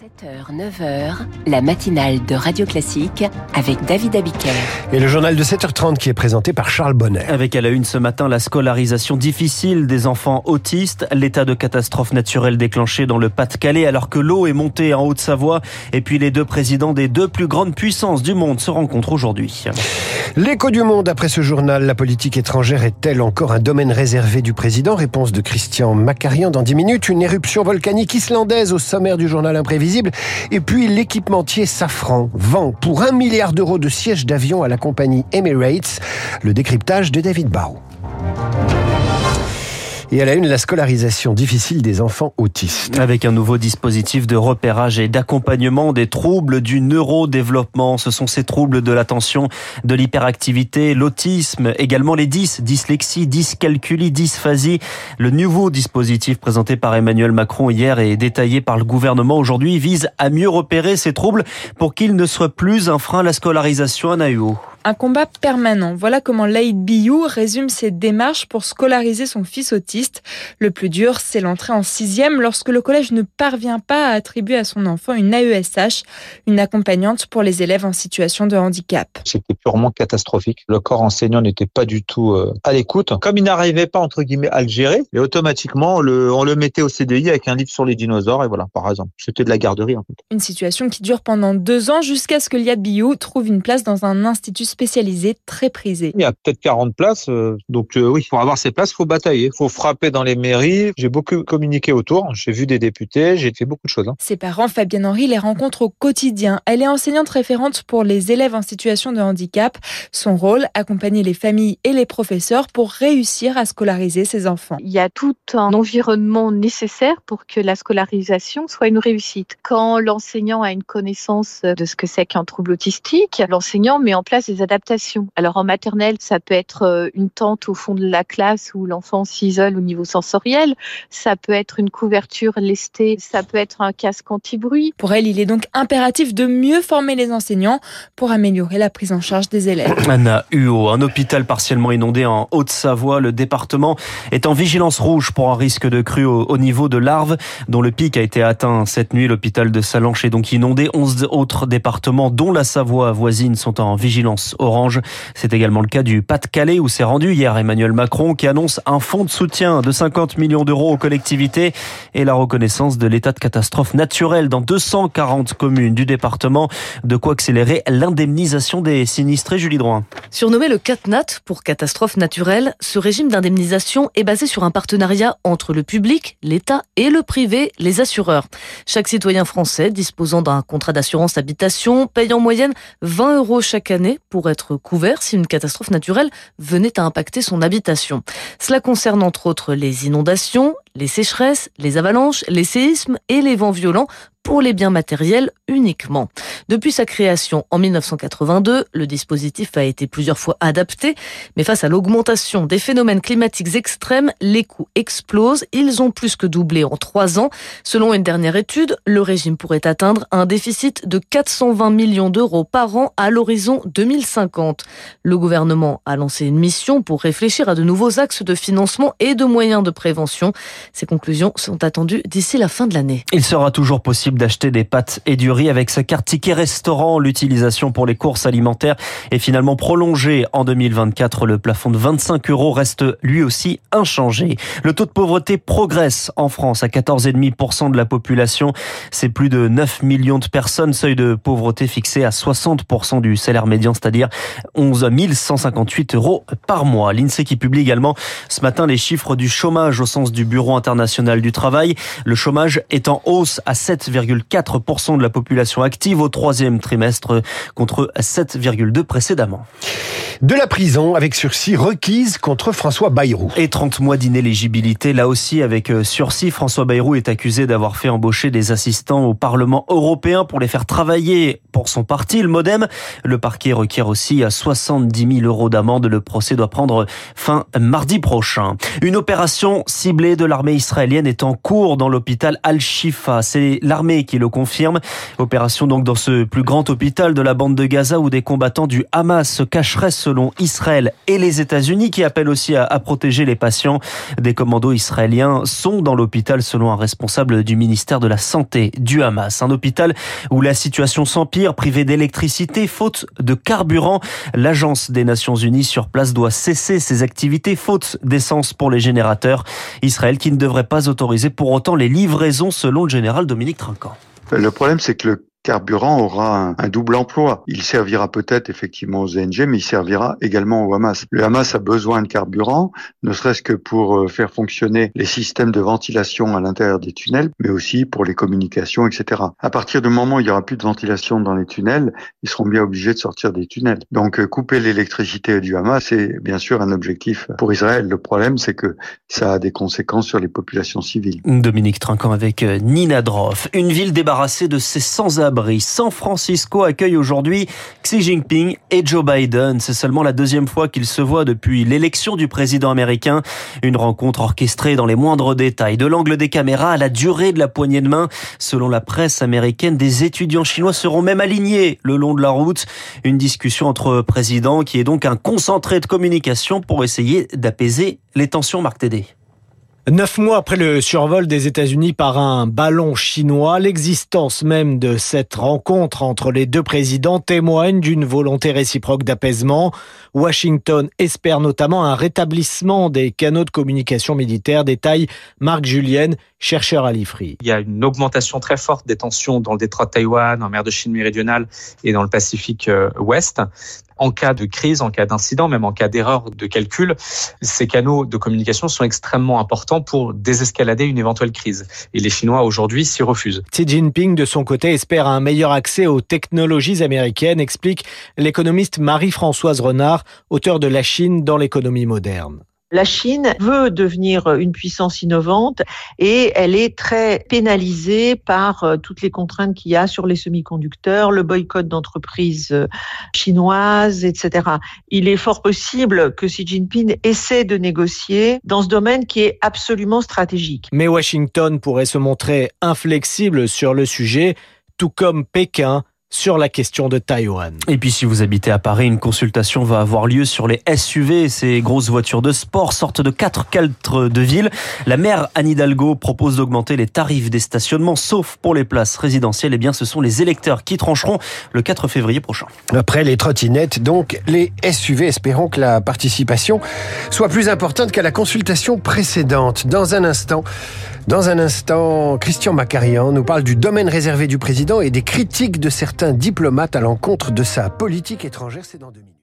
7h, 9h, la matinale de Radio Classique avec David Abiker. Et le journal de 7h30 qui est présenté par Charles Bonnet. Avec à la une ce matin la scolarisation difficile des enfants autistes, l'état de catastrophe naturelle déclenché dans le Pas-de-Calais alors que l'eau est montée en Haute-Savoie et puis les deux présidents des deux plus grandes puissances du monde se rencontrent aujourd'hui. L'écho du monde après ce journal, la politique étrangère est-elle encore un domaine réservé du président? Réponse de Christian Macarian dans 10 minutes. Une éruption volcanique islandaise au sommaire du journal imprévisible. Et puis l'équipementier Safran vend pour un milliard d'euros de sièges d'avion à la compagnie Emirates. Le décryptage de David Barrow. Et à la une, la scolarisation difficile des enfants autistes. Avec un nouveau dispositif de repérage et d'accompagnement des troubles du neurodéveloppement. Ce sont ces troubles de l'attention, de l'hyperactivité, l'autisme, également les dys, dyslexie, dyscalculie, dysphasie. Le nouveau dispositif présenté par Emmanuel Macron hier et détaillé par le gouvernement aujourd'hui vise à mieux repérer ces troubles pour qu'ils ne soient plus un frein à la scolarisation à AUO. Un combat permanent. Voilà comment Laïd Biou résume ses démarches pour scolariser son fils autiste. Le plus dur, c'est l'entrée en sixième lorsque le collège ne parvient pas à attribuer à son enfant une AESH, une accompagnante pour les élèves en situation de handicap. C'était purement catastrophique. Le corps enseignant n'était pas du tout euh, à l'écoute. Comme il n'arrivait pas, entre guillemets, à le gérer, et automatiquement, on le, on le mettait au CDI avec un livre sur les dinosaures, et voilà, par exemple. C'était de la garderie, en fait. Une situation qui dure pendant deux ans jusqu'à ce que Liad Biou trouve une place dans un institut spécialisé très prisé. Il y a peut-être 40 places, euh, donc euh, oui, pour avoir ces places, faut batailler, faut frapper dans les mairies. J'ai beaucoup communiqué autour, j'ai vu des députés, j'ai fait beaucoup de choses. Hein. Ses parents, Fabienne Henry, les rencontrent au quotidien. Elle est enseignante référente pour les élèves en situation de handicap. Son rôle, accompagner les familles et les professeurs pour réussir à scolariser ses enfants. Il y a tout un environnement nécessaire pour que la scolarisation soit une réussite. Quand l'enseignant a une connaissance de ce que c'est qu'un trouble autistique, l'enseignant met en place des adaptations. Alors en maternelle, ça peut être euh, une tente au fond de la classe où l'enfant s'isole au niveau sensoriel, ça peut être une couverture lestée, ça peut être un casque anti-bruit. Pour elle, il est donc impératif de mieux former les enseignants pour améliorer la prise en charge des élèves. Anna Huot, un hôpital partiellement inondé en Haute-Savoie. Le département est en vigilance rouge pour un risque de crue au, au niveau de l'Arve, dont le pic a été atteint cette nuit. L'hôpital de Salanches est donc inondé. 11 autres départements, dont la Savoie voisine, sont en vigilance orange. C'est également le cas du Pas-de-Calais où s'est rendu hier Emmanuel Macron qui annonce un fonds de soutien de 50 millions d'euros aux collectivités et la reconnaissance de l'état de catastrophe naturelle dans 240 communes du département. De quoi accélérer l'indemnisation des sinistrés, Julie Droin. Surnommé le CatNat pour catastrophe naturelle, ce régime d'indemnisation est basé sur un partenariat entre le public, l'État et le privé, les assureurs. Chaque citoyen français disposant d'un contrat d'assurance habitation paye en moyenne 20 euros chaque année pour être couvert si une catastrophe naturelle venait à impacter son habitation. Cela concerne entre autres les inondations, les sécheresses, les avalanches, les séismes et les vents violents pour les biens matériels uniquement. Depuis sa création en 1982, le dispositif a été plusieurs fois adapté, mais face à l'augmentation des phénomènes climatiques extrêmes, les coûts explosent. Ils ont plus que doublé en trois ans. Selon une dernière étude, le régime pourrait atteindre un déficit de 420 millions d'euros par an à l'horizon 2050. Le gouvernement a lancé une mission pour réfléchir à de nouveaux axes de financement et de moyens de prévention. Ces conclusions sont attendues d'ici la fin de l'année. Il sera toujours possible d'acheter des pâtes et du riz avec sa carte ticket restaurant. L'utilisation pour les courses alimentaires est finalement prolongée en 2024. Le plafond de 25 euros reste lui aussi inchangé. Le taux de pauvreté progresse en France à 14,5% de la population. C'est plus de 9 millions de personnes. Seuil de pauvreté fixé à 60% du salaire médian, c'est-à-dire 11 158 euros par mois. L'INSEE qui publie également ce matin les chiffres du chômage au sens du Bureau international du travail. Le chômage est en hausse à 7,4% de la population active au troisième trimestre contre 7,2 précédemment. De la prison avec sursis requise contre François Bayrou. Et 30 mois d'inéligibilité, là aussi avec euh, sursis. François Bayrou est accusé d'avoir fait embaucher des assistants au Parlement européen pour les faire travailler pour son parti, le Modem. Le parquet requiert aussi à 70 000 euros d'amende. Le procès doit prendre fin mardi prochain. Une opération ciblée de l'armée l'armée israélienne est en cours dans l'hôpital Al-Shifa. C'est l'armée qui le confirme. Opération donc dans ce plus grand hôpital de la bande de Gaza où des combattants du Hamas se cacheraient selon Israël et les États-Unis qui appellent aussi à, protéger les patients. Des commandos israéliens sont dans l'hôpital selon un responsable du ministère de la Santé du Hamas. Un hôpital où la situation s'empire, privé d'électricité, faute de carburant. L'agence des Nations Unies sur place doit cesser ses activités faute d'essence pour les générateurs. Israël qui ne devrait pas autoriser pour autant les livraisons selon le général Dominique Trinquant. Le problème, c'est que le carburant aura un, double emploi. Il servira peut-être effectivement aux ONG, mais il servira également au Hamas. Le Hamas a besoin de carburant, ne serait-ce que pour euh, faire fonctionner les systèmes de ventilation à l'intérieur des tunnels, mais aussi pour les communications, etc. À partir du moment où il y aura plus de ventilation dans les tunnels, ils seront bien obligés de sortir des tunnels. Donc euh, couper l'électricité du Hamas, c'est bien sûr un objectif pour Israël. Le problème, c'est que ça a des conséquences sur les populations civiles. Dominique Trinquant avec euh, Nina Droff. Une ville débarrassée de ses San Francisco accueille aujourd'hui Xi Jinping et Joe Biden. C'est seulement la deuxième fois qu'ils se voient depuis l'élection du président américain. Une rencontre orchestrée dans les moindres détails, de l'angle des caméras à la durée de la poignée de main. Selon la presse américaine, des étudiants chinois seront même alignés le long de la route. Une discussion entre présidents qui est donc un concentré de communication pour essayer d'apaiser les tensions. Marc Tédé. Neuf mois après le survol des États-Unis par un ballon chinois, l'existence même de cette rencontre entre les deux présidents témoigne d'une volonté réciproque d'apaisement. Washington espère notamment un rétablissement des canaux de communication militaire, détaille Marc Julien, chercheur à l'IFRI. Il y a une augmentation très forte des tensions dans le détroit de Taïwan, en mer de Chine méridionale et dans le Pacifique euh, ouest en cas de crise, en cas d'incident, même en cas d'erreur de calcul, ces canaux de communication sont extrêmement importants pour désescalader une éventuelle crise. Et les Chinois aujourd'hui s'y refusent. Xi Jinping, de son côté, espère un meilleur accès aux technologies américaines, explique l'économiste Marie-Françoise Renard, auteur de La Chine dans l'économie moderne. La Chine veut devenir une puissance innovante et elle est très pénalisée par euh, toutes les contraintes qu'il y a sur les semi-conducteurs, le boycott d'entreprises euh, chinoises, etc. Il est fort possible que Xi Jinping essaie de négocier dans ce domaine qui est absolument stratégique. Mais Washington pourrait se montrer inflexible sur le sujet, tout comme Pékin sur la question de Taïwan. Et puis si vous habitez à Paris, une consultation va avoir lieu sur les SUV, ces grosses voitures de sport, sortent de quatre cadres de ville. La maire Anne Hidalgo propose d'augmenter les tarifs des stationnements, sauf pour les places résidentielles. Eh bien, ce sont les électeurs qui trancheront le 4 février prochain. Après les trottinettes, donc les SUV, espérons que la participation soit plus importante qu'à la consultation précédente. Dans un instant, dans un instant, Christian Macarian nous parle du domaine réservé du président et des critiques de certains diplomates à l'encontre de sa politique étrangère. C'est dans deux minutes.